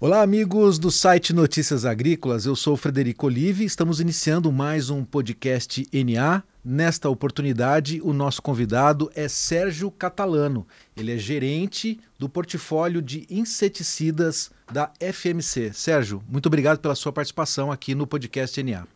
Olá, amigos do site Notícias Agrícolas. Eu sou Frederico Olive. Estamos iniciando mais um podcast NA. Nesta oportunidade, o nosso convidado é Sérgio Catalano. Ele é gerente do portfólio de inseticidas da FMC. Sérgio, muito obrigado pela sua participação aqui no podcast NA.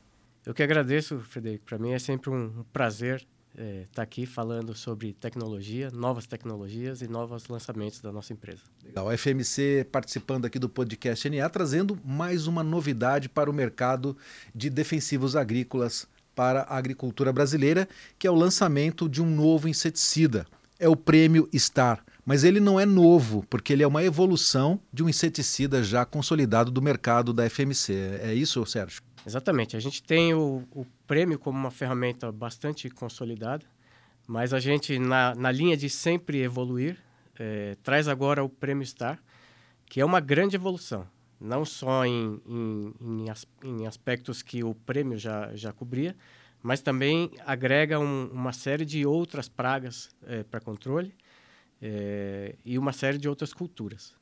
Eu que agradeço, Frederico. Para mim é sempre um prazer estar é, tá aqui falando sobre tecnologia, novas tecnologias e novos lançamentos da nossa empresa. Legal. A FMC participando aqui do podcast NA, trazendo mais uma novidade para o mercado de defensivos agrícolas para a agricultura brasileira, que é o lançamento de um novo inseticida. É o Prêmio Star. Mas ele não é novo, porque ele é uma evolução de um inseticida já consolidado do mercado da FMC. É isso, Sérgio? Exatamente. A gente tem o, o prêmio como uma ferramenta bastante consolidada, mas a gente, na, na linha de sempre evoluir, é, traz agora o Prêmio Star, que é uma grande evolução, não só em, em, em, as, em aspectos que o prêmio já, já cobria, mas também agrega um, uma série de outras pragas é, para controle é, e uma série de outras culturas.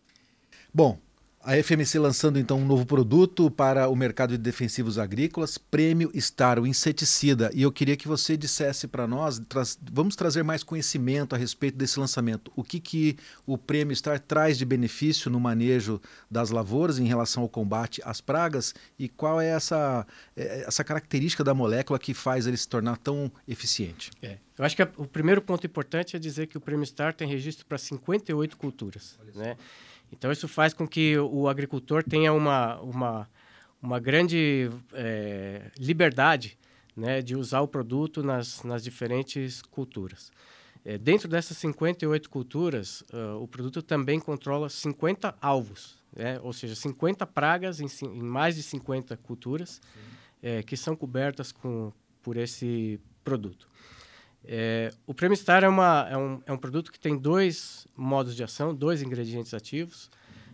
Bom, a FMC lançando então um novo produto para o mercado de defensivos agrícolas, Prêmio Star, o inseticida. E eu queria que você dissesse para nós, tra vamos trazer mais conhecimento a respeito desse lançamento. O que, que o Prêmio Star traz de benefício no manejo das lavouras em relação ao combate às pragas e qual é essa, é, essa característica da molécula que faz ele se tornar tão eficiente? É. Eu acho que a, o primeiro ponto importante é dizer que o Prêmio Star tem registro para 58 culturas. Né? Então, isso faz com que o agricultor tenha uma, uma, uma grande é, liberdade né, de usar o produto nas, nas diferentes culturas. É, dentro dessas 58 culturas, uh, o produto também controla 50 alvos, né, ou seja, 50 pragas em, em, mais de 50 culturas é, que são cobertas com, por esse produto. É, o Premistar é, uma, é, um, é um produto que tem dois modos de ação, dois ingredientes ativos,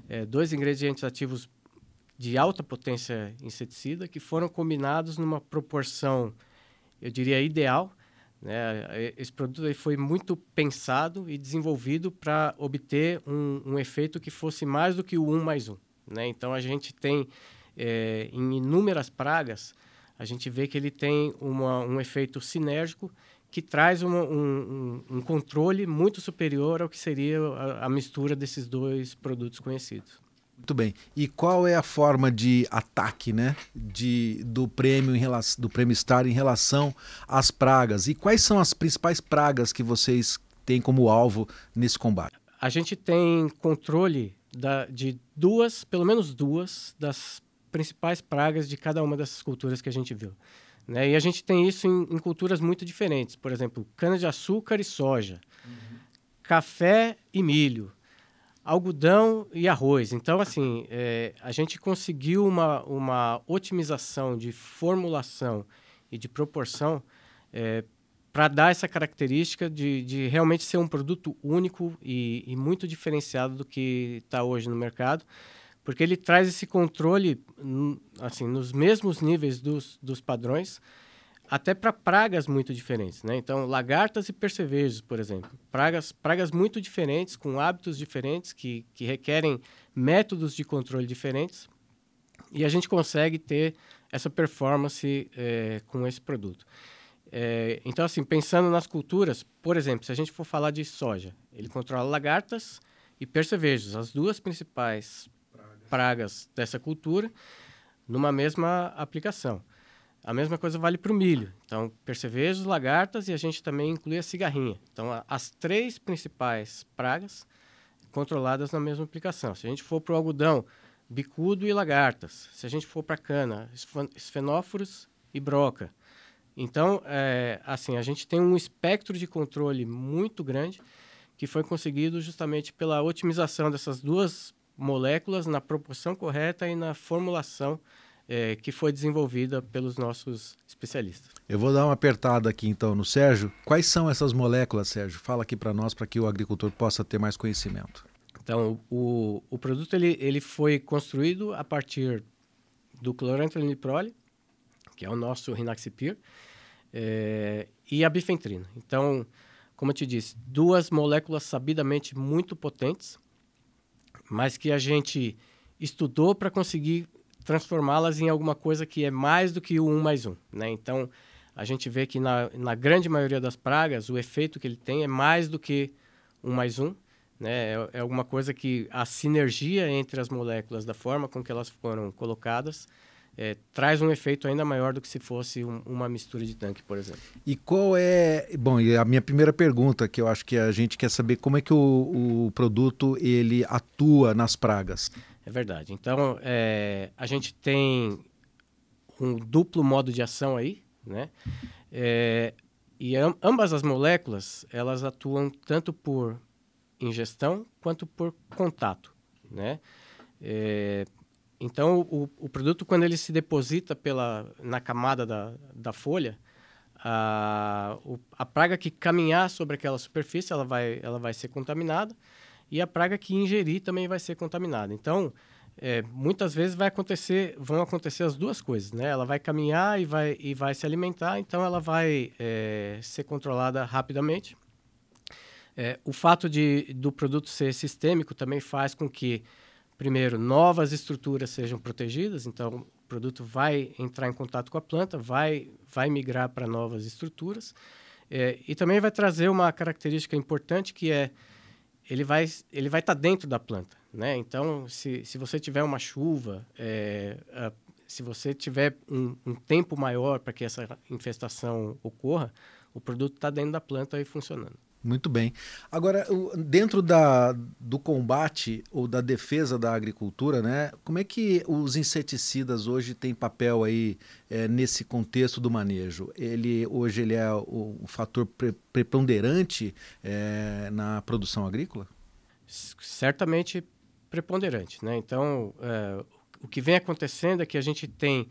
é, dois ingredientes ativos de alta potência inseticida que foram combinados numa proporção, eu diria, ideal. Né? Esse produto foi muito pensado e desenvolvido para obter um, um, efeito que fosse mais do que o 1 mais 1. Né? Então, a gente tem, é, em inúmeras pragas, a gente vê que ele tem uma, um efeito sinérgico que traz uma, um, um, controle muito superior ao que seria a, a, mistura desses dois produtos conhecidos. Muito bem. E qual é a forma de ataque, né, de, do prêmio em relação, do prêmio Star em relação às pragas? E quais são as principais pragas que vocês têm como alvo nesse combate? A gente tem controle da, de duas, pelo menos duas, das principais pragas de cada uma dessas culturas que a gente viu. Né? E a gente tem isso em, em culturas muito diferentes. Por exemplo, cana-de-açúcar e soja, uhum. café e milho, algodão e arroz. Então, assim, é, a gente conseguiu uma, uma otimização de formulação e de proporção é, para dar essa característica de, de realmente ser um produto único e, e muito diferenciado do que está hoje no mercado porque ele traz esse controle assim nos mesmos níveis dos, dos padrões até para pragas muito diferentes, né? Então, lagartas e percevejos, por exemplo, pragas pragas muito diferentes com hábitos diferentes que, que requerem métodos de controle diferentes e a gente consegue ter essa performance é, com esse produto. É, então, assim, pensando nas culturas, por exemplo, se a gente for falar de soja, ele controla lagartas e percevejos, as duas principais pragas dessa cultura numa mesma aplicação. A mesma coisa vale para o milho. Então, percevejos, lagartas e a gente também inclui a cigarrinha. Então, as três principais pragas controladas na mesma aplicação. Se a gente for para o algodão, bicudo e lagartas. Se a gente for para a cana, esfenóforos e broca. Então, é, assim, a gente tem um espectro de controle muito grande que foi conseguido justamente pela otimização dessas duas moléculas na proporção correta e na formulação é, que foi desenvolvida pelos nossos especialistas. Eu vou dar uma apertada aqui então no Sérgio. Quais são essas moléculas, Sérgio? Fala aqui para nós para que o agricultor possa ter mais conhecimento. Então, o, o produto ele, ele foi construído a partir do clorantroniprole, que é o nosso Rinaxipir, é, e a bifentrina. Então, como eu te disse, duas moléculas sabidamente muito potentes, mas que a gente estudou para conseguir transformá-las em alguma coisa que é mais do que o 1 mais 1. Né? Então, a gente vê que na, na grande maioria das pragas, o efeito que ele tem é mais do que 1 mais 1. Né? É, é alguma coisa que a sinergia entre as moléculas, da forma com que elas foram colocadas, é, traz um efeito ainda maior do que se fosse um, uma mistura de tanque, por exemplo. E qual é, bom, e a minha primeira pergunta que eu acho que a gente quer saber como é que o, o produto ele atua nas pragas. É verdade. Então é, a gente tem um duplo modo de ação aí, né? É, e ambas as moléculas elas atuam tanto por ingestão quanto por contato, né? É, então, o, o, produto, quando ele se deposita pela, na camada da, da folha, a, o, a praga que caminhar sobre aquela superfície, ela vai, ela vai ser contaminada, e a praga que ingerir também vai ser contaminada. Então, é, muitas vezes vai acontecer, vão acontecer as duas coisas, né? Ela vai caminhar e vai, e vai se alimentar, então ela vai é, ser controlada rapidamente. É, o fato de, do produto ser sistêmico também faz com que, primeiro, novas estruturas sejam protegidas, então o produto vai entrar em contato com a planta, vai, vai migrar para novas estruturas, é, e também vai trazer uma característica importante que é ele vai ele vai estar tá dentro da planta, né? Então, se, se você tiver uma chuva, é, a, se você tiver um, um tempo maior para que essa infestação ocorra, o produto está dentro da planta e funcionando. Muito bem. Agora, dentro da, do combate ou da defesa da agricultura, né, como é que os inseticidas hoje têm papel aí é, nesse contexto do manejo? Ele hoje ele é o, o fator pre, preponderante é, na produção agrícola? Certamente preponderante, né? Então, é, o que vem acontecendo é que a gente tem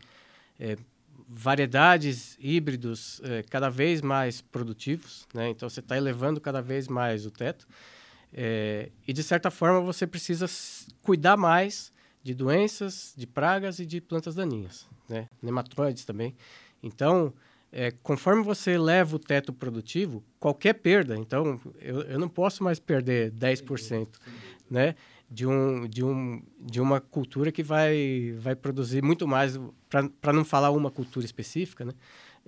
é, variedades híbridos é, cada vez mais produtivos, né? Então você está elevando cada vez mais o teto é, e de certa forma você precisa cuidar mais de doenças, de pragas e de plantas daninhas, né? Nematóides também. Então, é, conforme você eleva o teto produtivo, qualquer perda, então eu, eu não posso mais perder 10%, né? De, um, de, um, de uma cultura que vai, vai produzir muito mais, para não falar uma cultura específica, né?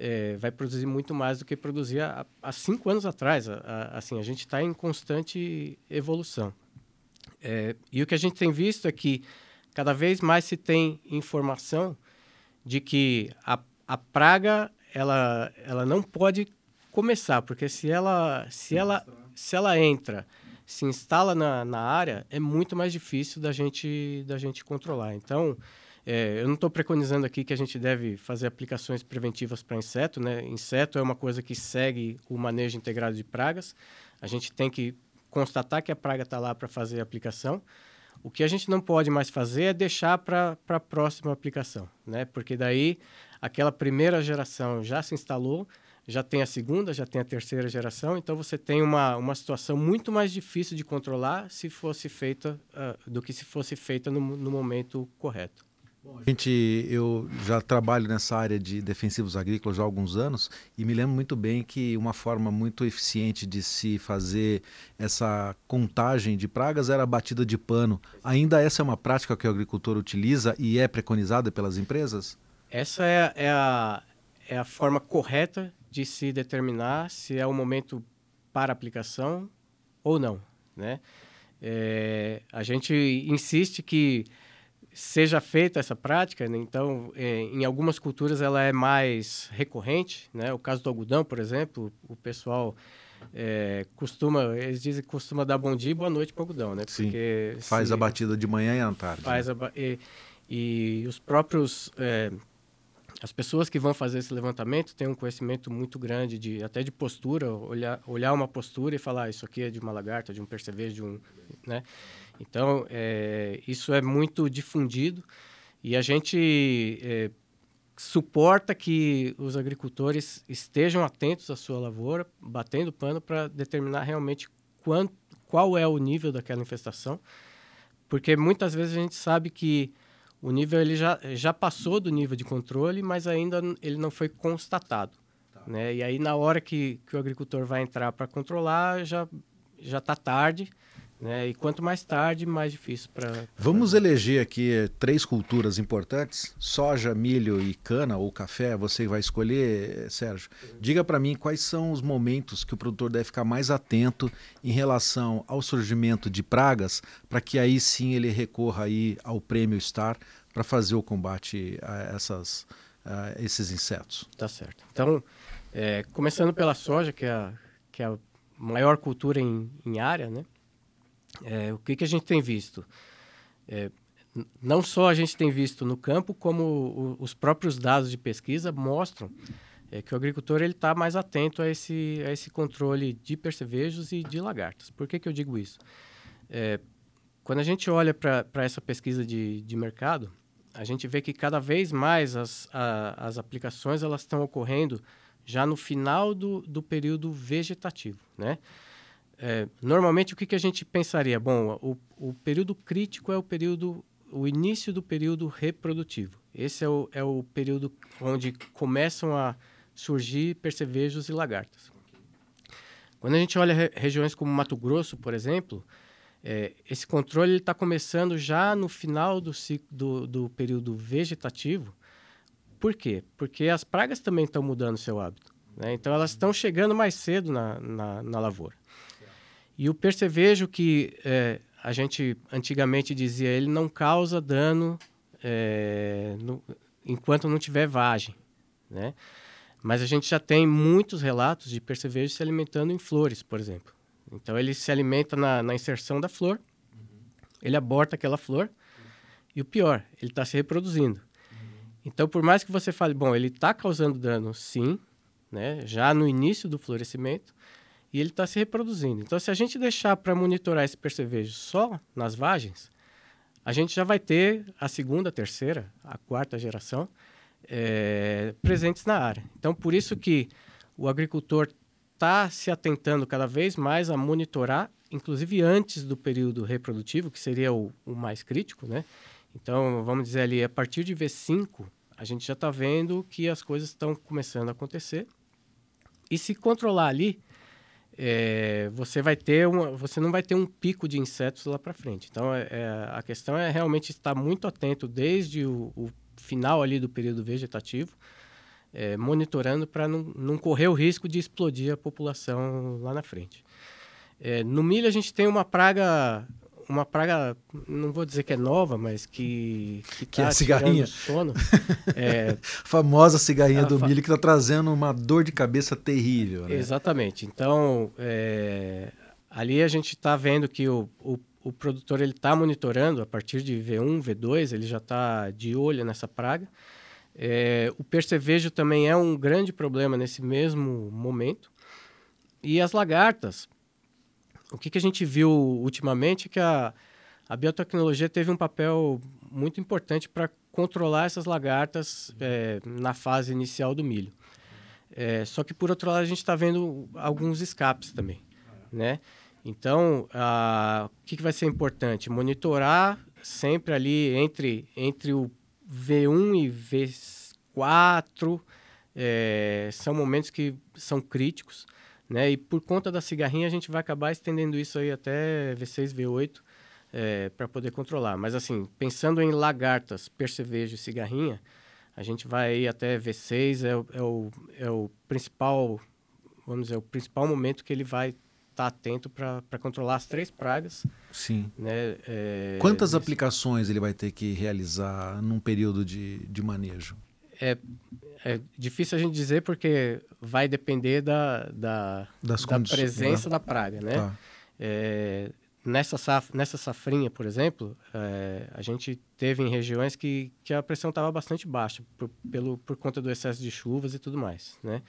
É, vai produzir muito mais do que produzia há, cinco anos atrás. A, a, assim, a gente está em constante evolução. É, e o que a gente tem visto é que cada vez mais se tem informação de que a, a praga ela, ela não pode começar, porque se ela, se ela, se ela entra se instala na, na área, é muito mais difícil da gente, da gente controlar. Então, é, eu não estou preconizando aqui que a gente deve fazer aplicações preventivas para inseto. Né? Inseto é uma coisa que segue o manejo integrado de pragas. A gente tem que constatar que a praga está lá para fazer a aplicação. O que a gente não pode mais fazer é deixar para a próxima aplicação, né? porque daí aquela primeira geração já se instalou, já tem a segunda, já tem a terceira geração, então você tem uma, uma situação muito mais difícil de controlar se fosse feita uh, do que se fosse feita no, no momento correto. Bom, gente, eu já trabalho nessa área de defensivos agrícolas há alguns anos e me lembro muito bem que uma forma muito eficiente de se fazer essa contagem de pragas era a batida de pano. Ainda essa é uma prática que o agricultor utiliza e é preconizada pelas empresas? Essa é, é, a, é a forma correta de se determinar se é o momento para aplicação ou não, né? É, a gente insiste que seja feita essa prática, né? então é, em algumas culturas ela é mais recorrente, né? O caso do algodão, por exemplo, o pessoal é, costuma, eles dizem que costuma dar bom dia e boa noite para o algodão, né? Porque Sim, faz se, a batida de manhã e à tarde. Faz né? a, e, e os próprios é, as pessoas que vão fazer esse levantamento têm um conhecimento muito grande de até de postura, olhar, olhar uma postura e falar ah, isso aqui é de uma lagarta, de um percevejo, de um, né? Então é, isso é muito difundido e a gente é, suporta que os agricultores estejam atentos à sua lavoura, batendo pano para determinar realmente quanto, qual é o nível daquela infestação, porque muitas vezes a gente sabe que o nível ele já, já passou do nível de controle, mas ainda ele não foi constatado. Tá. Né? E aí, na hora que, que o agricultor vai entrar para controlar, já já está tarde, Né? E quanto mais tarde, mais difícil para. Vamos eleger aqui três culturas importantes: soja, milho e cana ou café. Você vai escolher, Sérgio. Diga para mim quais são os momentos que o produtor deve ficar mais atento em relação ao surgimento de pragas, para que aí sim ele recorra aí ao prêmio Star para fazer o combate a, essas, a esses insetos. Tá certo. Então, é, começando pela soja, que é a, que é a maior cultura em, em área, né? É, o que, que a gente tem visto? É, não só a gente tem visto no campo, como o, os próprios dados de pesquisa mostram é, que o agricultor ele está mais atento a esse, a esse controle de percevejos e de lagartas. Por que, que eu digo isso? É, quando a gente olha para essa pesquisa de, de mercado, a gente vê que cada vez mais as, a, as aplicações elas estão ocorrendo já no final do, do período vegetativo, né? É, normalmente, o que, que a gente pensaria? Bom, o, o período crítico é o período, o início do período reprodutivo. Esse é o, é o período onde começam a surgir percevejos e lagartas. Quando a gente olha re regiões como Mato Grosso, por exemplo, é, esse controle está começando já no final do, do, do período vegetativo. Por quê? Porque as pragas também estão mudando seu hábito. Né? Então, elas estão chegando mais cedo na, na, na lavoura. E o percevejo que é, a gente antigamente dizia, ele não causa dano é, no, enquanto não tiver vagem, né? Mas a gente já tem muitos relatos de percevejo se alimentando em flores, por exemplo. Então ele se alimenta na, na inserção da flor, uhum. ele aborta aquela flor uhum. e o pior, ele está se reproduzindo. Uhum. Então por mais que você fale, bom, ele está causando dano, sim, né? Já no início do florescimento, e ele está se reproduzindo. Então, se a gente deixar para monitorar esse percevejo só nas vagens, a gente já vai ter a segunda, a terceira, a quarta geração é, presentes na área. Então, por isso que o agricultor está se atentando cada vez mais a monitorar, inclusive antes do período reprodutivo, que seria o, o mais crítico, né? Então, vamos dizer ali, a partir de V5, a gente já está vendo que as coisas estão começando a acontecer. E se controlar ali, é, você vai ter uma, você não vai ter um pico de insetos lá para frente. Então, é, é, a questão é realmente estar muito atento desde o, o final ali do período vegetativo, é, monitorando para não, não correr o risco de explodir a população lá na frente. É, no milho a gente tem uma praga uma praga, não vou dizer que é nova, mas que que, que é tá a cigarrinha. sono. é, famosa cigarrinha do milho que está trazendo uma dor de cabeça terrível. Né? Exatamente. Então, é, ali a gente está vendo que o, o, o produtor ele está monitorando a partir de V1, V2, ele já está de olho nessa praga. É, o percevejo também é um grande problema nesse mesmo momento. E as lagartas, o que, que a gente viu ultimamente é que a, a biotecnologia teve um papel muito importante para controlar essas lagartas é, na fase inicial do milho. É, só que, por outro lado, a gente está vendo alguns escapes também, né? Então, a, o que, que vai ser importante? Monitorar sempre ali entre, entre o V1 e V4, é, são momentos que são críticos. Né? E por conta da cigarrinha, a gente vai acabar estendendo isso aí até V6, V8 é, para poder controlar. Mas, assim, pensando em lagartas, percevejo e cigarrinha, a gente vai até V6, é, é, o, é o principal, vamos dizer, o principal momento que ele vai estar tá atento para controlar as três pragas. Sim. Né? É, Quantas nesse... aplicações ele vai ter que realizar num período de, de manejo? É, é difícil a gente dizer porque vai depender da, da, das da presença da praga, né? Tá. É, nessa, saf, nessa safrinha, por exemplo, é, a gente teve em regiões que, que a pressão estava bastante baixa por, pelo, por conta do excesso de chuvas e tudo mais, né?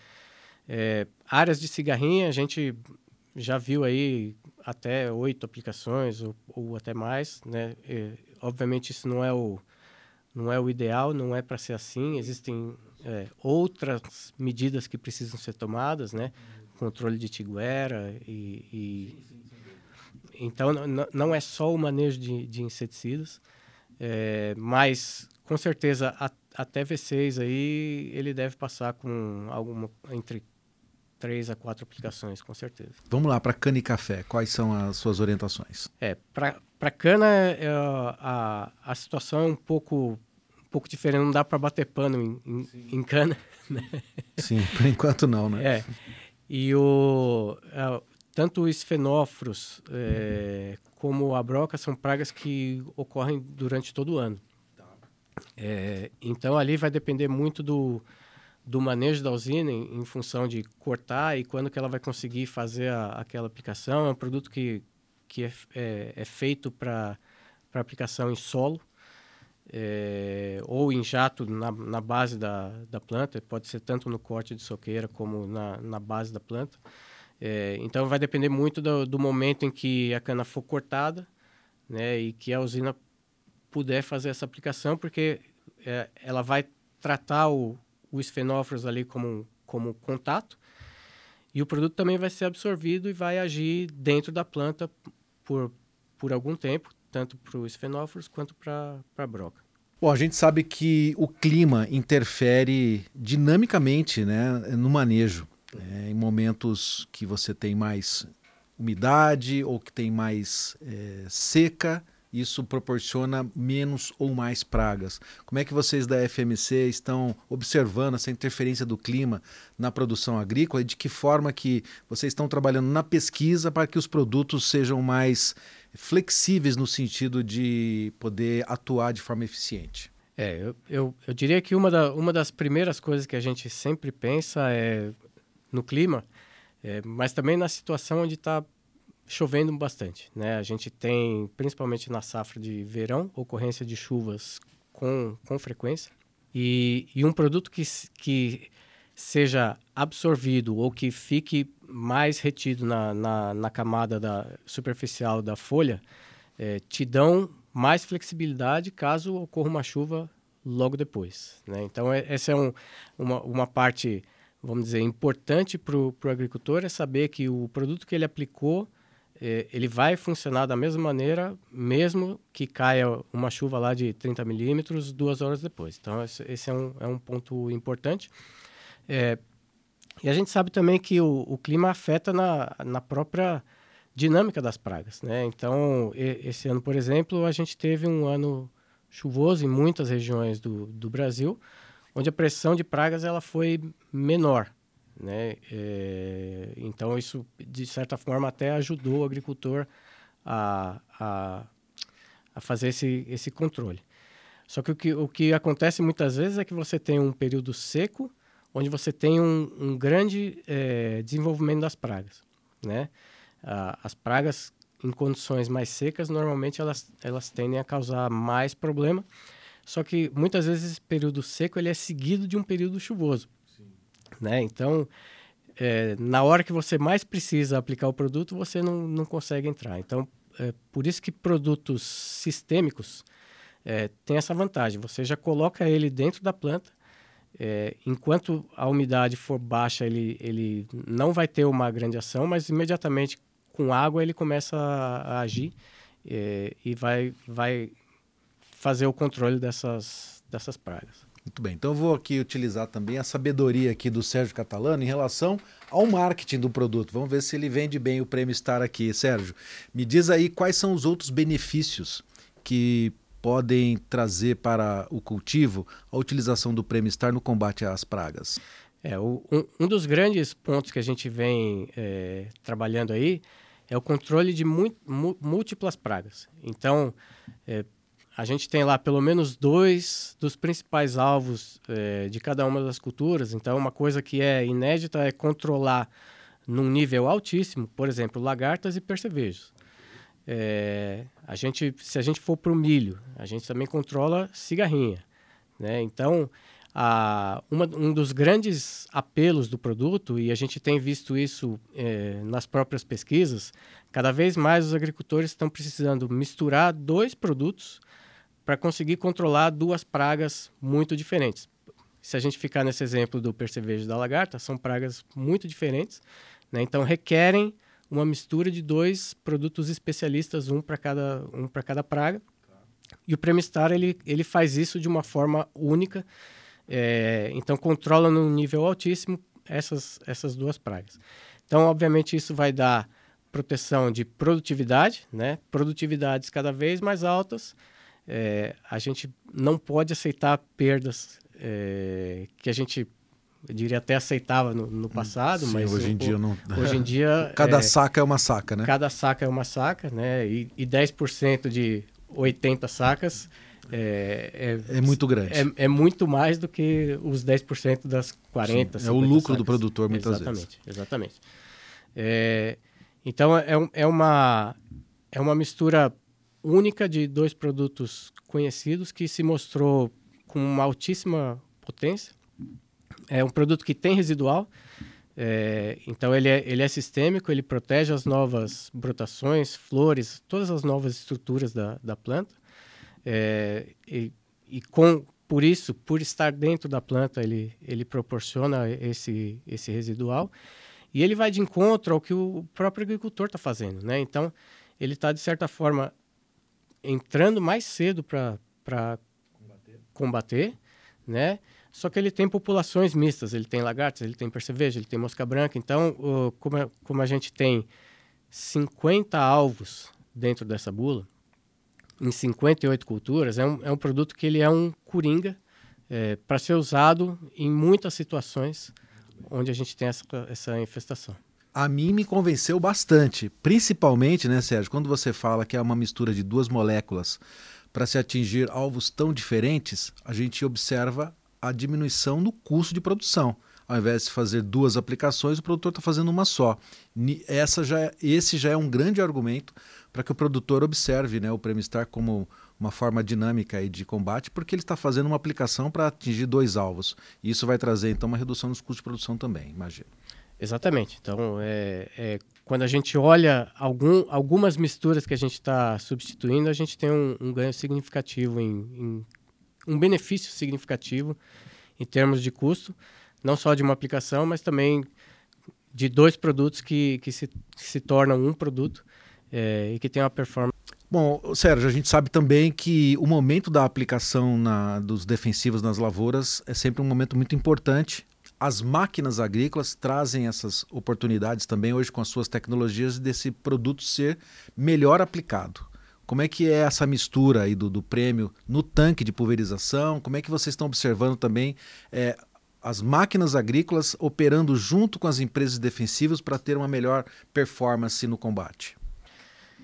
É, áreas de cigarrinha, a gente já viu aí até oito aplicações ou, ou até mais, né? E, obviamente isso não é o não é o ideal, não é para ser assim. Existem é, outras medidas que precisam ser tomadas, né? Controle de tiguera e, e... então não é só o manejo de, de inseticidas, é, mas com certeza a, até V6 aí ele deve passar com alguma entre três a quatro aplicações, com certeza. Vamos lá, para cana e café, quais são as suas orientações? É, para cana, é, a, a situação é um pouco, um pouco diferente, não dá para bater pano em, em, em cana. Né? Sim, por enquanto não, né? É. E o, é, tanto os fenóforos é, como a broca são pragas que ocorrem durante todo o ano. É, então ali vai depender muito do, do manejo da usina em, em, função de cortar e quando que ela vai conseguir fazer a, aquela aplicação. É um produto que, que é, é, é feito para aplicação em solo é, ou em jato na, na base da, da planta. Pode ser tanto no corte de soqueira como na, na base da planta. É, então vai depender muito do, do, momento em que a cana for cortada né, e que a usina puder fazer essa aplicação, porque é, ela vai tratar o, os fenóforos ali como, como contato e o produto também vai ser absorvido e vai agir dentro da planta por, por algum tempo, tanto para os fenóforos quanto para a broca. Bom, a gente sabe que o clima interfere dinamicamente né, no manejo. É, em momentos que você tem mais umidade ou que tem mais é, seca, isso proporciona menos ou mais pragas. Como é que vocês da FMC estão observando essa interferência do clima na produção agrícola e de que forma que vocês estão trabalhando na pesquisa para que os produtos sejam mais flexíveis no sentido de poder atuar de forma eficiente? É, eu, eu, eu diria que uma, da, uma das primeiras coisas que a gente sempre pensa é no clima, é, mas também na situação onde está chovendo bastante. Né? A gente tem, principalmente na safra de verão, ocorrência de chuvas com, com frequência. E, e um produto que, que seja absorvido ou que fique mais retido na, na, na camada da, superficial da folha, é, te dão mais flexibilidade caso ocorra uma chuva logo depois. Né? Então, é, essa é um, uma, uma parte vamos dizer, importante para o agricultor é saber que o produto que ele aplicou, ele vai funcionar da mesma maneira, mesmo que caia uma chuva lá de 30 milímetros duas horas depois. Então, esse, esse é, um, é um ponto importante. É, e a gente sabe também que o, o clima afeta na, na própria dinâmica das pragas. Né? Então, e, esse ano, por exemplo, a gente teve um ano chuvoso em muitas regiões do, do Brasil, onde a pressão de pragas ela foi menor. Né? É, então, isso, de certa forma, até ajudou o agricultor a, a, a fazer esse, esse controle. Só que o, que o que acontece muitas vezes é que você tem um período seco, onde você tem um, um grande é, desenvolvimento das pragas. Né? as pragas em condições mais secas, normalmente elas, elas tendem a causar mais problema, só que muitas vezes esse período seco ele é seguido de um período chuvoso. Né? Então, é, na hora que você mais precisa aplicar o produto, você não, não consegue entrar. Então, é por isso que produtos sistêmicos é, têm essa vantagem. Você já coloca ele dentro da planta, é, enquanto a umidade for baixa, ele, ele não vai ter uma grande ação, mas imediatamente com água ele começa a, a agir é, e vai, vai fazer o controle dessas, dessas pragas. Muito bem, então eu vou aqui utilizar também a sabedoria aqui do Sérgio Catalano em relação ao marketing do produto. Vamos ver se ele vende bem o Prêmio Star aqui. Sérgio, me diz aí quais são os outros benefícios que podem trazer para o cultivo a utilização do Prêmio Star no combate às pragas. É, o, um, um, dos grandes pontos que a gente vem é, trabalhando aí é o controle de múltiplas pragas. Então, é, a gente tem lá pelo menos dois dos principais alvos é, de cada uma das culturas. Então, uma coisa que é inédita é controlar num nível altíssimo, por exemplo, lagartas e percevejos. É, a gente, se a gente for para o milho, a gente também controla cigarrinha. Né? Então, a, uma, um dos grandes apelos do produto, e a gente tem visto isso é, nas próprias pesquisas, cada vez mais os agricultores estão precisando misturar dois produtos para conseguir controlar duas pragas muito diferentes. Se a gente ficar nesse exemplo do percevejo da lagarta, são pragas muito diferentes, né? então requerem uma mistura de dois produtos especialistas, um para cada, um cada praga. E o Premistar ele, ele faz isso de uma forma única, é, então controla num nível altíssimo, essas, essas duas pragas. Então, obviamente, isso vai dar proteção de produtividade, né? produtividades cada vez mais altas. É, a gente não pode aceitar perdas é, que a gente eu diria até aceitava no, no passado, Sim, mas hoje em dia não. Hoje em dia cada é, saca é uma saca, né? Cada saca é uma saca, né? E, e 10% de 80 sacas é, é, é muito grande. É, é, muito mais do que os 10% das 40. Sim, é o lucro sacas. do produtor muitas exatamente, vezes. Exatamente. É, então é, é, uma, é uma mistura única de dois produtos conhecidos que se mostrou com uma altíssima potência é um produto que tem residual, é, então ele é, ele é sistêmico, ele protege as novas brotações, flores, todas as novas estruturas da, da planta. É, e, e com, por isso, por estar dentro da planta, ele, ele proporciona esse, esse residual. E ele vai de encontro ao que o próprio agricultor está fazendo. Né? Então, ele está, de certa forma, entrando mais cedo para combater, combater né? Só que ele tem populações mistas, ele tem lagartas, ele tem percevejo, ele tem mosca branca. Então, o, como, a, como a gente tem 50 alvos dentro dessa bula, em 58 culturas, é um, é um produto que ele é um coringa é, para ser usado em muitas situações onde a gente tem essa, essa infestação. A mim me convenceu bastante, principalmente, né, Sérgio, quando você fala que é uma mistura de duas moléculas para se atingir alvos tão diferentes, a gente observa a diminuição no custo de produção. Ao invés de fazer duas aplicações, o produtor está fazendo uma só. Essa já é, esse já é um grande argumento para que o produtor observe né, o Premistar como uma forma dinâmica de combate, porque ele está fazendo uma aplicação para atingir dois alvos. Isso vai trazer, então, uma redução nos custos de produção também, imagino. Exatamente. Então, é, é, quando a gente olha algum, algumas misturas que a gente está substituindo, a gente tem um, um ganho significativo em, em um benefício significativo em termos de custo, não só de uma aplicação, mas também de dois produtos que, que, se, que se tornam um produto é, e que tem uma performance. Bom, Sérgio, a gente sabe também que o momento da aplicação na, dos defensivos nas lavouras é sempre um momento muito importante. As máquinas agrícolas trazem essas oportunidades também hoje com as suas tecnologias desse produto ser melhor aplicado. Como é que é essa mistura aí do, do prêmio no tanque de pulverização? Como é que vocês estão observando também é, as máquinas agrícolas operando junto com as empresas defensivas para ter uma melhor performance no combate?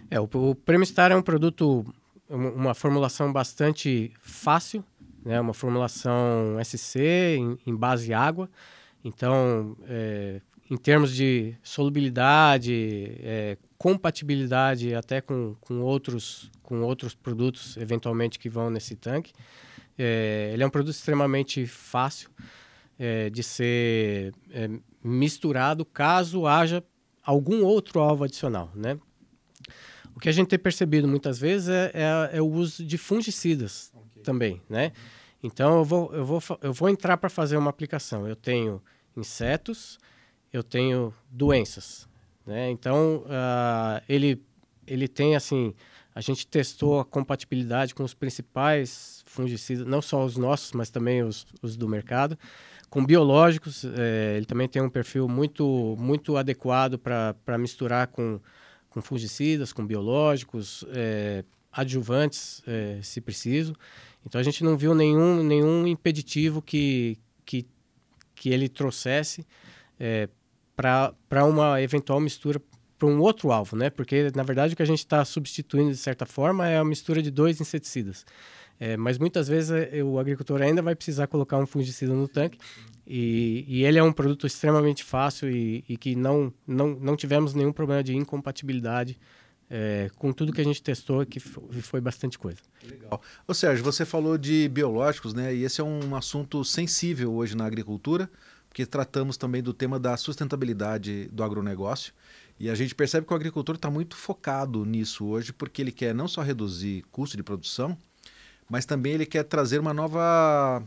É, o, o Prêmio Star é um produto, uma formulação bastante fácil, né? uma formulação SC em, em base água. Então, é, em termos de solubilidade, é, compatibilidade até com, com, outros, com outros produtos, eventualmente, que vão nesse tanque. É, ele é um produto extremamente fácil é, de ser é, misturado caso haja algum outro alvo adicional, né? O que a gente tem percebido muitas vezes é, é, é o uso de fungicidas. Também, né? Então, eu vou, eu vou, eu vou entrar para fazer uma aplicação. Eu tenho insetos, eu tenho doenças. Né? Então, uh, ele, ele tem assim, a gente testou a compatibilidade com os principais fungicidas, não só os nossos, mas também os, os do mercado. Com biológicos, é, ele também tem um perfil muito, muito adequado para misturar com, com fungicidas, com biológicos, é, adjuvantes, é, se preciso. Então, a gente não viu nenhum, nenhum impeditivo que, que, que ele trouxesse é, para uma eventual mistura para um outro alvo, né? Porque, na verdade, o que a gente está substituindo, de certa forma, é a mistura de dois inseticidas. É, mas muitas vezes é, o agricultor ainda vai precisar colocar um fungicida no tanque e, e ele é um produto extremamente fácil e, e, que não, não, não tivemos nenhum problema de incompatibilidade é, com tudo que a gente testou, que foi, bastante coisa. Legal. Ô Sérgio, você falou de biológicos, né? E esse é um assunto sensível hoje na agricultura porque tratamos também do tema da sustentabilidade do agronegócio. E a gente percebe que o agricultor está muito focado nisso hoje, porque ele quer não só reduzir custo de produção, mas também ele quer trazer uma nova,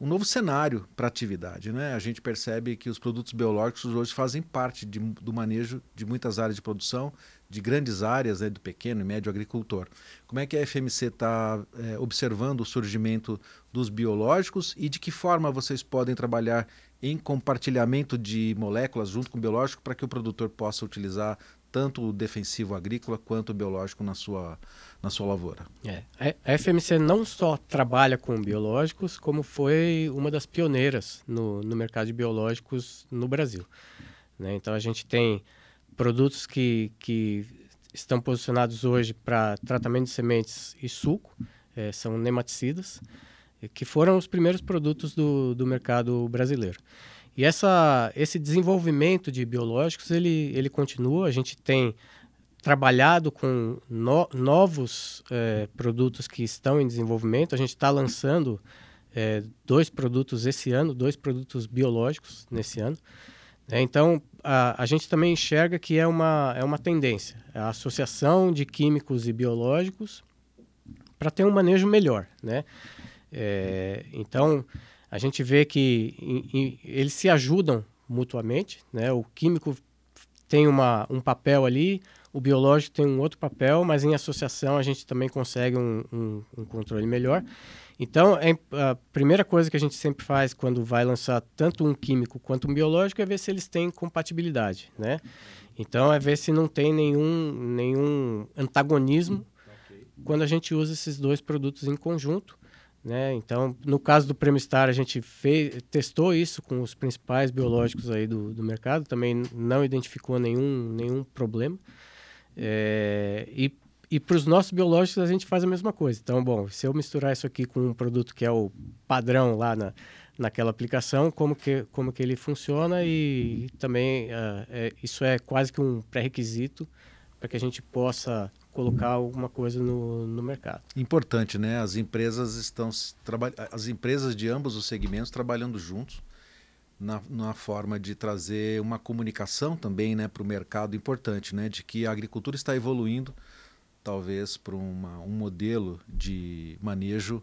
um novo cenário para a atividade. Né? A gente percebe que os produtos biológicos hoje fazem parte de, do manejo de muitas áreas de produção, de grandes áreas né, do pequeno e médio agricultor. Como é que a FMC está é, observando o surgimento dos biológicos e de que forma vocês podem trabalhar em compartilhamento de moléculas junto com o biológico para que o produtor possa utilizar tanto o defensivo agrícola quanto o biológico na sua, na sua lavoura. É, a FMC não só trabalha com biológicos, como foi uma das pioneiras no, no mercado de biológicos no Brasil. Né? Então a gente tem produtos que, que estão posicionados hoje para tratamento de sementes e suco, é, são nematicidas, que foram os primeiros produtos do, do mercado brasileiro. E essa, esse desenvolvimento de biológicos, ele, ele continua. A gente tem trabalhado com no, novos é, produtos que estão em desenvolvimento. A gente está lançando é, dois produtos esse ano, dois produtos biológicos nesse ano. É, então, a, a gente também enxerga que é uma, é uma tendência, a associação de químicos e biológicos para ter um manejo melhor, né? É, então, a gente vê que eles se ajudam mutuamente, né? O químico tem uma, um papel ali, o biológico tem um outro papel, mas em associação a gente também consegue um, um, um controle melhor. Então, é, a primeira coisa que a gente sempre faz quando vai lançar tanto um químico quanto um biológico é ver se eles têm compatibilidade, né? Então, é ver se não tem nenhum, nenhum antagonismo quando a gente usa esses dois produtos em conjunto. Né? Então, no caso do Prêmio Star, a gente fez, testou isso com os principais biológicos aí do, do mercado, também não identificou nenhum, nenhum problema. É, e e para os nossos biológicos a gente faz a mesma coisa. Então, bom, se eu misturar isso aqui com um produto que é o padrão lá na, naquela aplicação, como que, como que ele funciona e, e também uh, é, isso é quase que um pré-requisito para que a gente possa colocar alguma coisa no, no mercado. Importante, né? As empresas estão as empresas de ambos os segmentos trabalhando juntos na, na forma de trazer uma comunicação também, né, para o mercado importante, né, de que a agricultura está evoluindo talvez para um modelo de manejo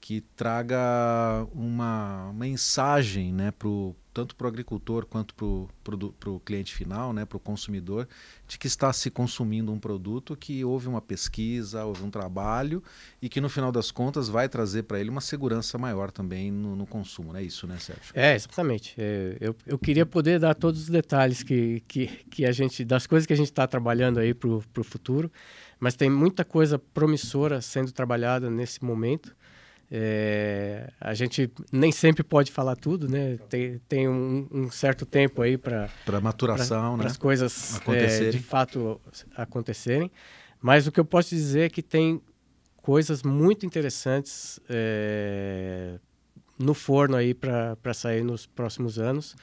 que traga uma mensagem né, pro, tanto para o agricultor quanto para o cliente final, né, para o consumidor, de que está se consumindo um produto que houve uma pesquisa, houve um trabalho e que no final das contas vai trazer para ele uma segurança maior também no, no, consumo. Não é isso, né, Sérgio? É, exatamente. É, eu, eu queria poder dar todos os detalhes que, que, que a gente, das coisas que a gente está trabalhando aí para o futuro, mas tem muita coisa promissora sendo trabalhada nesse momento. É, a gente nem sempre pode falar tudo, né? Tem, tem um, um certo tempo aí para para maturação, pra, né? as coisas é, de fato acontecerem. Mas o que eu posso dizer é que tem coisas muito interessantes é, no forno aí para sair nos próximos anos,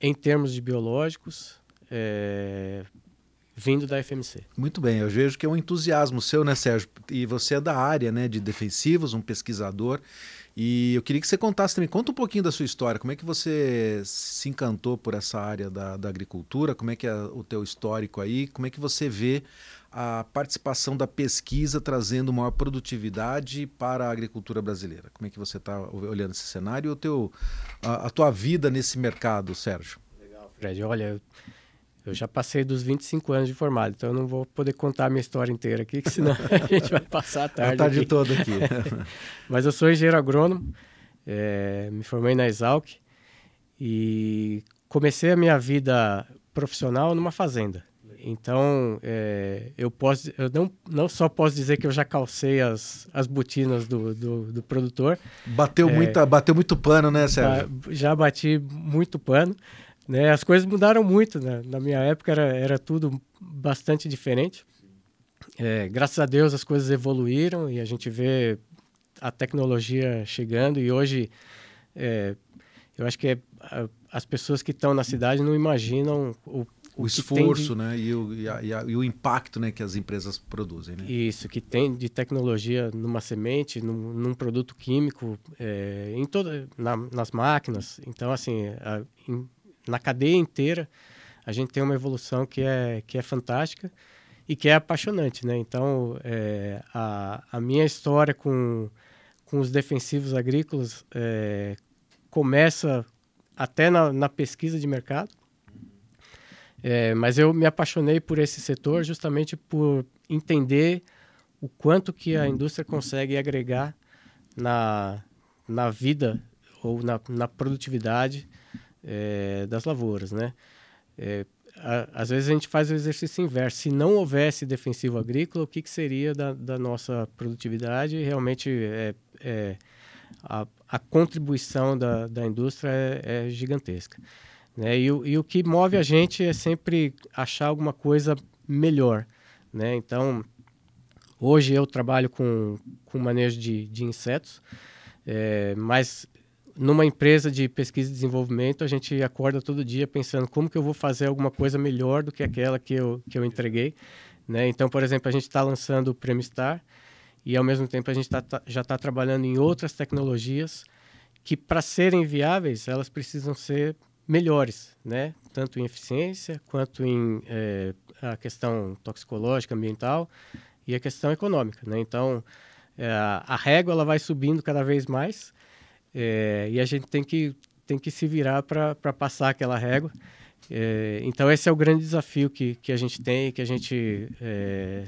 em termos de biológicos, é, vindo da FMC. Muito bem, eu vejo que é um entusiasmo seu, né, Sérgio? E você é da área né, de defensivos, um pesquisador. E eu queria que você contasse também, conta um pouquinho da sua história, como é que você se encantou por essa área da, da agricultura, como é que é o teu histórico aí, como é que você vê a participação da pesquisa trazendo maior produtividade para a agricultura brasileira? Como é que você está olhando esse cenário e o teu, a, a tua vida nesse mercado, Sérgio? Legal, Fred. Olha, eu eu já passei dos 25 anos de formado, então eu não vou poder contar a minha história inteira aqui, que senão a gente vai passar a tarde. A tarde aqui. toda aqui. Mas eu sou engenheiro agrônomo, é, me formei na Exalc e comecei a minha vida profissional numa fazenda. Então, é, eu, posso, eu não, não só posso dizer que eu já calcei as, as botinas do, do, do produtor. Bateu, é, muita, bateu muito pano, né, Sérgio? Já bati muito pano. Né? As coisas mudaram muito, né? Na minha época era, era tudo bastante diferente. É, graças a Deus as coisas evoluíram e a gente vê a tecnologia chegando e hoje é, eu acho que é, as pessoas que estão na cidade não imaginam o, o, o esforço de... né? E o, e, a, e, a, e, o impacto né? que as empresas produzem. Né? Isso, que tem de tecnologia numa semente, num, num produto químico, é, em toda, na, nas máquinas. Então, assim, a, em, na cadeia inteira, a gente tem uma evolução que é, que é fantástica e que é apaixonante, né? Então, é, a, a minha história com, com os defensivos agrícolas é, começa até na, na, pesquisa de mercado, é, mas eu me apaixonei por esse setor justamente por entender o quanto que a indústria consegue agregar na, na vida ou na, na produtividade é, das lavouras, né? É, a, às vezes a gente faz o exercício inverso. Se não houvesse defensivo agrícola, o que, que seria da, da nossa produtividade? Realmente é, é a, a, contribuição da, da indústria é, é gigantesca. Né? E, e, o que move a gente é sempre achar alguma coisa melhor. Né? Então, hoje eu trabalho com, com manejo de, de insetos, é, mas numa empresa de pesquisa e desenvolvimento, a gente acorda todo dia pensando como que eu vou fazer alguma coisa melhor do que aquela que eu, que eu entreguei. Né? Então, por exemplo, a gente está lançando o Prêmio Star e, ao mesmo tempo, a gente tá, tá, já está trabalhando em outras tecnologias que, para serem viáveis, elas precisam ser melhores, né? tanto em eficiência quanto em é, a questão toxicológica, ambiental e a questão econômica. Né? Então, é, a régua ela vai subindo cada vez mais é, e a gente tem que, tem que se virar para passar aquela régua. É, então, esse é o grande desafio que, que a gente tem, que a gente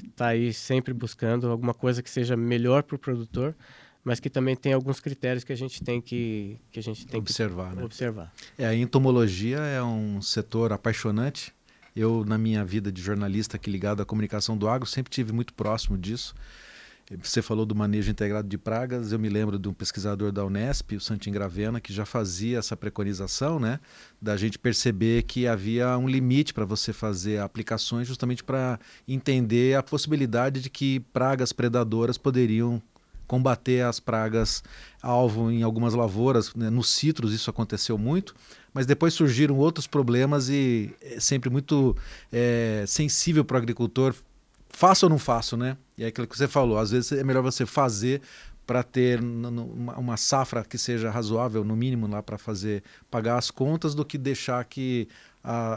está é, aí sempre buscando alguma coisa que seja melhor para o produtor, mas que também tem alguns critérios que a gente tem que, que, a gente tem observar. Que né? observar. É, a entomologia é um setor apaixonante. Eu, na minha vida de jornalista aqui ligado à comunicação do agro, sempre tive muito próximo disso. Você falou do manejo integrado de pragas, eu me lembro de um pesquisador da Unesp, o Santin Gravena, que já fazia essa preconização, né, da gente perceber que havia um limite para você fazer aplicações justamente para entender a possibilidade de que pragas predadoras poderiam combater as pragas alvo em algumas lavouras, né? nos citros isso aconteceu muito, mas depois surgiram outros problemas e é sempre muito é, sensível para o agricultor faço ou não faço, né? E é aquilo que você falou, às vezes é melhor você fazer para ter uma safra que seja razoável, no mínimo, lá para fazer pagar as contas, do que deixar que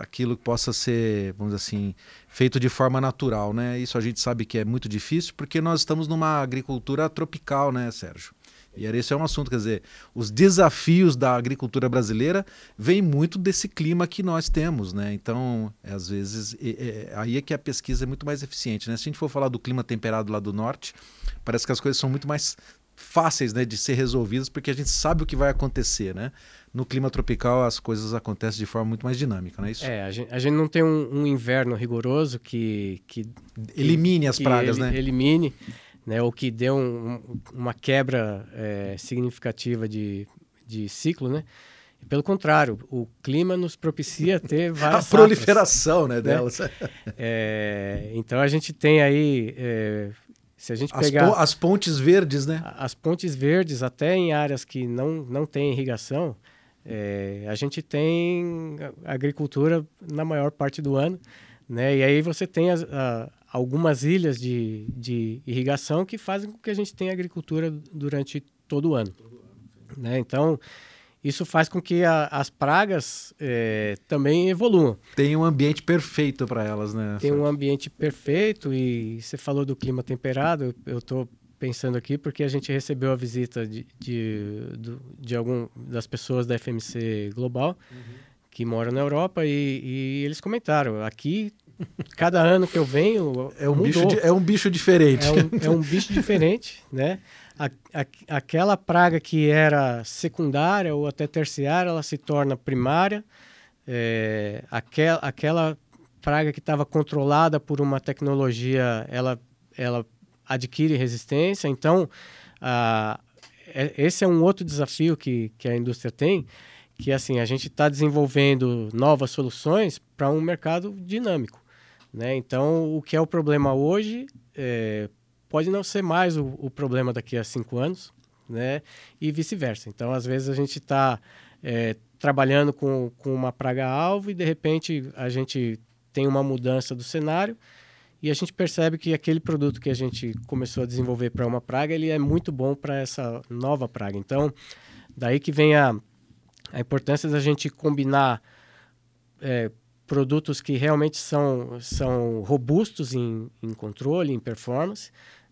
aquilo possa ser, vamos dizer assim, feito de forma natural, né? Isso a gente sabe que é muito difícil porque nós estamos numa agricultura tropical, né, Sérgio? E esse é um assunto, quer dizer, os desafios da agricultura brasileira vêm muito desse clima que nós temos, né? Então, às vezes, é, é, aí é que a pesquisa é muito mais eficiente, né? Se a gente for falar do clima temperado lá do norte, parece que as coisas são muito mais fáceis né, de ser resolvidas porque a gente sabe o que vai acontecer, né? No clima tropical as coisas acontecem de forma muito mais dinâmica, não é isso? É, a gente, a gente não tem um, um, inverno rigoroso que... que elimine as pragas, ele, né? Elimine né, o que deu um, uma quebra é, significativa de, de ciclo, né? Pelo contrário, o clima nos propicia ter várias a proliferação né, né? delas. Né? É, então a gente tem aí, é, se a gente as pegar po as pontes verdes, né? As pontes verdes, até em áreas que não não tem irrigação, é, a gente tem agricultura na maior parte do ano, né? E aí você tem as, a, algumas ilhas de, de irrigação que fazem com que a gente tenha agricultura durante todo o ano. Né? Então, isso faz com que a, as pragas é, também evoluam. Tem um ambiente perfeito para elas, né? Tem um ambiente perfeito e você falou do clima temperado, eu estou pensando aqui porque a gente recebeu a visita de, de, de, algum das pessoas da FMC Global uhum. que moram na Europa e, e eles comentaram, aqui Cada ano que eu venho. É um, bicho, é um bicho diferente. É um, é um bicho diferente, né? A, a, aquela praga que era secundária ou até terciária, ela se torna primária. É, aquel, aquela praga que estava controlada por uma tecnologia, ela, ela adquire resistência. Então, a, é, esse é um outro desafio que, que a indústria tem, que assim a gente está desenvolvendo novas soluções para um mercado dinâmico. Né? Então, o que é o problema hoje é, pode não ser mais o, o, problema daqui a cinco anos, né? E vice-versa. Então, às vezes a gente está é, trabalhando com, com uma praga-alvo e, de repente, a gente tem uma mudança do cenário e a gente percebe que aquele produto que a gente começou a desenvolver para uma praga, ele é muito bom para essa nova praga. Então, daí que vem a, a importância da gente combinar é, produtos que realmente são, são robustos em, em controle, em performance,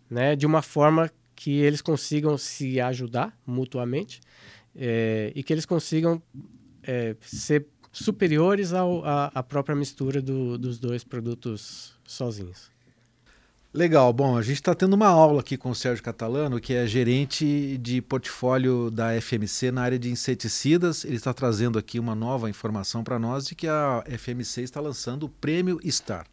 né, de uma forma que eles consigam se ajudar mutuamente é, e que eles consigam é, ser superiores à própria mistura do, dos dois produtos sozinhos. Legal. Bom, a gente está tendo uma aula aqui com o Sérgio Catalano, que é gerente de portfólio da FMC na área de inseticidas. Ele está trazendo aqui uma nova informação para nós de que a FMC está lançando o Prêmio Star,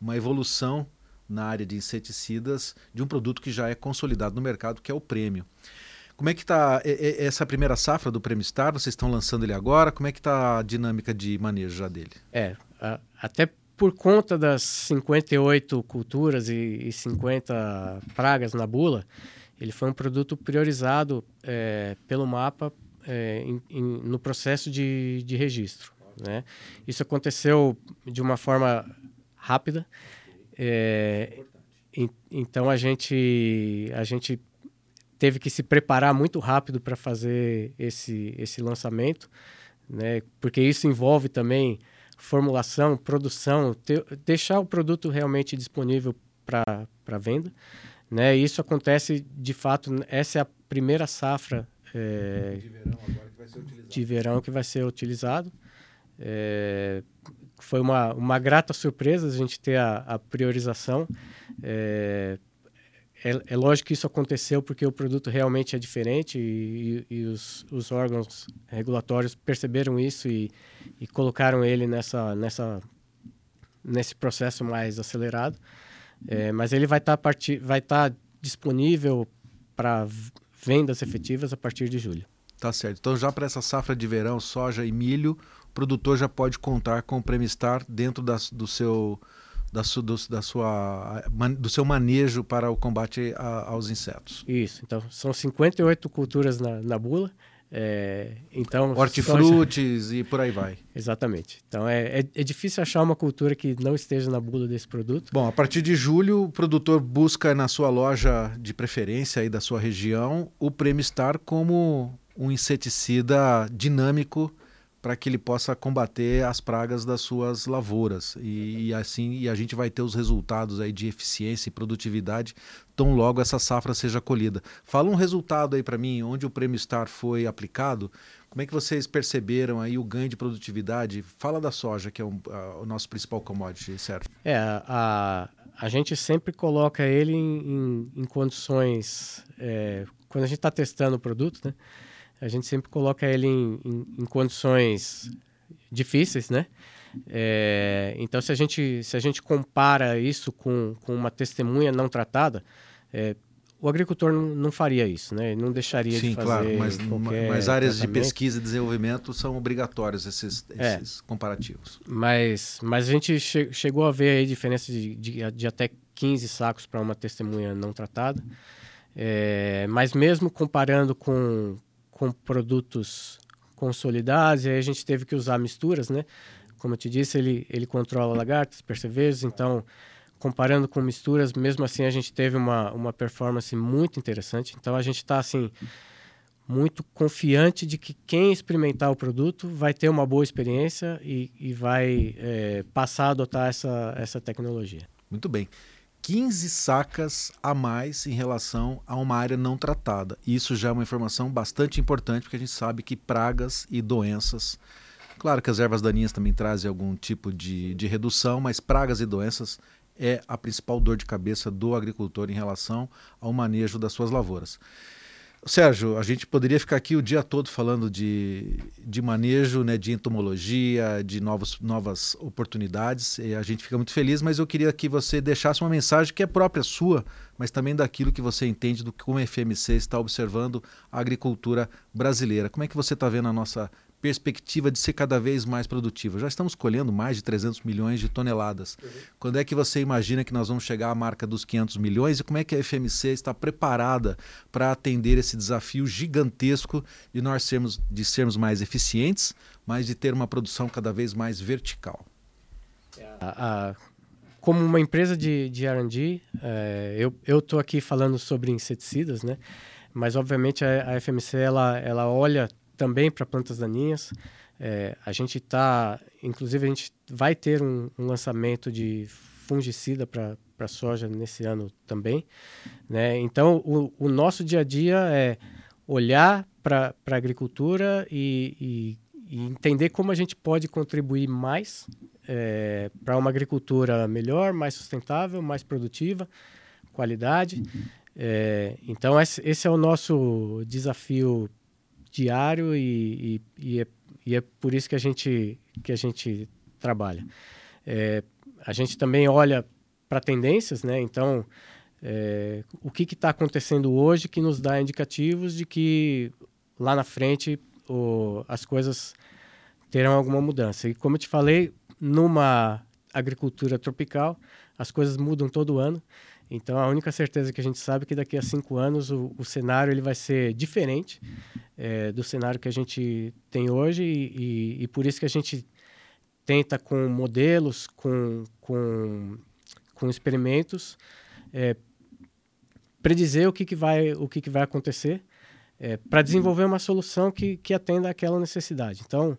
uma evolução na área de inseticidas de um produto que já é consolidado no mercado, que é o Prêmio. Como é que está essa primeira safra do Prêmio Star? Vocês estão lançando ele agora? Como é que está a dinâmica de manejo já dele? É, até por conta das 58 culturas e, e 50 pragas na bula, ele foi um produto priorizado é, pelo mapa é, em, em, no processo de, de registro. Né? Isso aconteceu de uma forma rápida. É, então a gente, a gente teve que se preparar muito rápido para fazer esse, esse lançamento, né? porque isso envolve também formulação, produção, deixar o produto realmente disponível para venda. Né? Isso acontece, de fato, essa é a primeira safra é, de, verão de, verão que vai ser utilizado. É, foi uma, uma grata surpresa a gente ter a, a priorização. É, é, é, lógico que isso aconteceu porque o produto realmente é diferente e, e, e os, os, órgãos regulatórios perceberam isso e, e, colocaram ele nessa, nessa, nesse processo mais acelerado. É, mas ele vai estar tá vai tá disponível para vendas efetivas a partir de julho. Tá certo. Então já para essa safra de verão, soja e milho, o produtor já pode contar com o Premistar dentro das, do seu da, su, do, da sua, do seu manejo para o combate a, aos insetos. Isso, então são 58 culturas na, na bula. É, então, Hortifrutis soja... e por aí vai. Exatamente. Então é, é, é, difícil achar uma cultura que não esteja na bula desse produto. Bom, a partir de julho, o produtor busca na sua loja de preferência aí da sua região o Premistar como um inseticida dinâmico para que ele possa combater as pragas das suas lavouras e, e, assim e a gente vai ter os resultados aí de eficiência e produtividade tão logo essa safra seja colhida. Fala um resultado aí para mim, onde o Prêmio Star foi aplicado, como é que vocês perceberam aí o ganho de produtividade? Fala da soja, que é um, a, o nosso principal commodity, certo? É, a, a gente sempre coloca ele em, em, em condições, é, quando a gente está testando o produto, né? A gente sempre coloca ele em, em, em condições difíceis, né? É, então, se a, gente, se a gente compara isso com, com uma testemunha não tratada, é, o agricultor não, não, faria isso, né? Não deixaria Sim, de fazer claro, mas, mas áreas de pesquisa e desenvolvimento são obrigatórios esses, esses é, comparativos. Mas, mas a gente che chegou a ver aí diferença de, de, de até 15 sacos para uma testemunha não tratada. É, mas mesmo comparando com, com produtos consolidados, e aí a gente teve que usar misturas, né? Como eu te disse, ele, ele controla lagartas, percevejos, então, comparando com misturas, mesmo assim a gente teve uma, uma performance muito interessante. Então, a gente está, assim, muito confiante de que quem experimentar o produto vai ter uma boa experiência e, e vai é, passar a adotar essa, essa tecnologia. Muito bem. 15 sacas a mais em relação a uma área não tratada. Isso já é uma informação bastante importante, porque a gente sabe que pragas e doenças. Claro que as ervas daninhas também trazem algum tipo de, de redução, mas pragas e doenças é a principal dor de cabeça do agricultor em relação ao manejo das suas lavouras. Sérgio, a gente poderia ficar aqui o dia todo falando de, de manejo, né, de entomologia, de novos, novas oportunidades. E a gente fica muito feliz, mas eu queria que você deixasse uma mensagem que é própria sua, mas também daquilo que você entende do que a FMC está observando a agricultura brasileira. Como é que você está vendo a nossa perspectiva de ser cada vez mais produtiva. Já estamos colhendo mais de 300 milhões de toneladas. Uhum. Quando é que você imagina que nós vamos chegar à marca dos 500 milhões e como é que a FMC está preparada para atender esse desafio gigantesco de nós sermos, de sermos mais eficientes, mas de ter uma produção cada vez mais vertical? como uma empresa de, de R&D, é, eu estou aqui falando sobre inseticidas, né? mas obviamente a, a FMC ela, ela olha também para plantas daninhas. É, a gente está, inclusive, a gente vai ter um, um lançamento de fungicida para soja nesse ano também. Né? Então, o, o, nosso dia a dia é olhar para a agricultura e, e, e, entender como a gente pode contribuir mais é, para uma agricultura melhor, mais sustentável, mais produtiva, qualidade. É, então, esse é o nosso desafio diário e, e, e, é, e, é, por isso que a gente, que a gente trabalha. É, a gente também olha para tendências, né? Então, é, o que está acontecendo hoje que nos dá indicativos de que lá na frente o, as coisas terão alguma mudança. E como eu te falei, numa agricultura tropical, as coisas mudam todo ano. Então, a única certeza que a gente sabe é que daqui a cinco anos o, o cenário ele vai ser diferente é, do cenário que a gente tem hoje e, e, e, por isso que a gente tenta com modelos, com, com, com experimentos, é, predizer o que, que, vai, o que, que vai acontecer é, para desenvolver uma solução que, que atenda àquela necessidade. Então,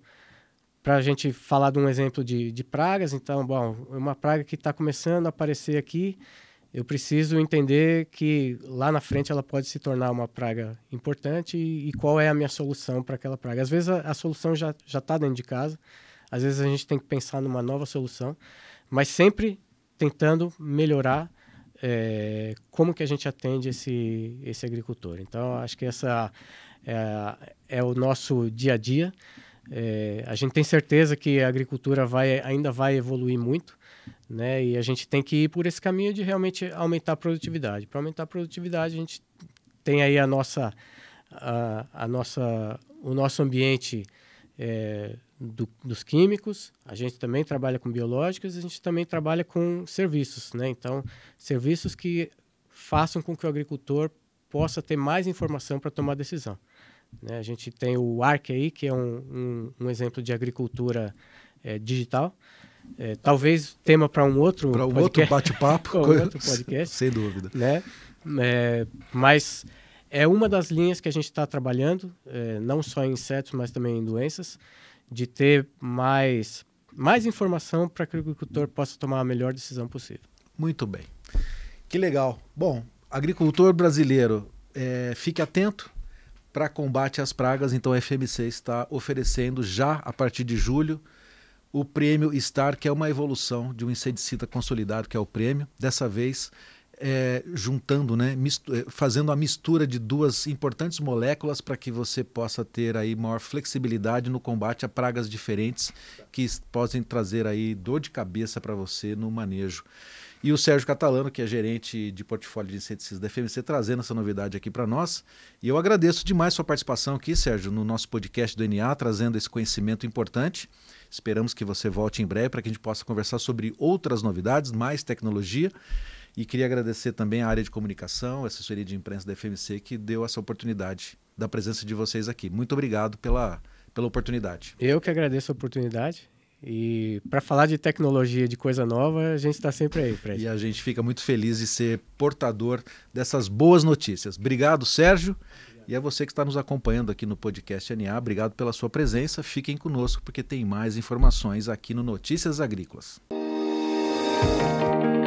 para a gente falar de um exemplo de, de pragas, então, bom, uma praga que está começando a aparecer aqui, eu preciso entender que lá na frente ela pode se tornar uma praga importante e, e qual é a minha solução para aquela praga. Às vezes a, a solução já está dentro de casa, às vezes a gente tem que pensar numa nova solução, mas sempre tentando melhorar é, como que a gente atende esse, esse agricultor. Então, acho que essa é, é o nosso dia a dia. É, a gente tem certeza que a agricultura vai, ainda vai evoluir muito, né? E a gente tem que ir por esse caminho de realmente aumentar a produtividade. Para aumentar a produtividade, a gente tem aí a nossa, a, a nossa, o nosso ambiente é, do, dos químicos. A gente também trabalha com biológicos. A gente também trabalha com serviços, né? Então, serviços que façam com que o agricultor possa ter mais informação para tomar decisão. Né? A gente tem o ARC aí, que é um, um, um exemplo de agricultura é, digital. É, talvez tema para um outro para um outro bate-papo, um outro podcast, sem dúvida. Né? É, mas é uma das linhas que a gente está trabalhando, é, não só em insetos, mas também em doenças, de ter mais mais informação para que o agricultor possa tomar a melhor decisão possível. Muito bem, que legal. Bom, agricultor brasileiro, é, fique atento para combate às pragas. Então, a FMC está oferecendo já a partir de julho o prêmio STAR, que é uma evolução de um inseticida consolidado, que é o prêmio. Dessa vez, é, juntando, né, é, fazendo a mistura de duas importantes moléculas para que você possa ter aí maior flexibilidade no combate a pragas diferentes que podem trazer aí dor de cabeça para você no manejo. E o Sérgio Catalano, que é gerente de portfólio de inseticidas da FMC, trazendo essa novidade aqui para nós. E eu agradeço demais sua participação aqui, Sérgio, no nosso podcast do NA, trazendo esse conhecimento importante. Esperamos que você volte em breve para que a gente possa conversar sobre outras novidades, mais tecnologia. E queria agradecer também a área de comunicação, a assessoria de imprensa da FMC, que deu essa oportunidade da presença de vocês aqui. Muito obrigado pela, pela oportunidade. Eu que agradeço a oportunidade. E para falar de tecnologia, de coisa nova, a gente está sempre aí, Fred. E a gente fica muito feliz de ser portador dessas boas notícias. Obrigado, Sérgio. E a é você que está nos acompanhando aqui no podcast NA, obrigado pela sua presença. Fiquem conosco porque tem mais informações aqui no Notícias Agrícolas. Música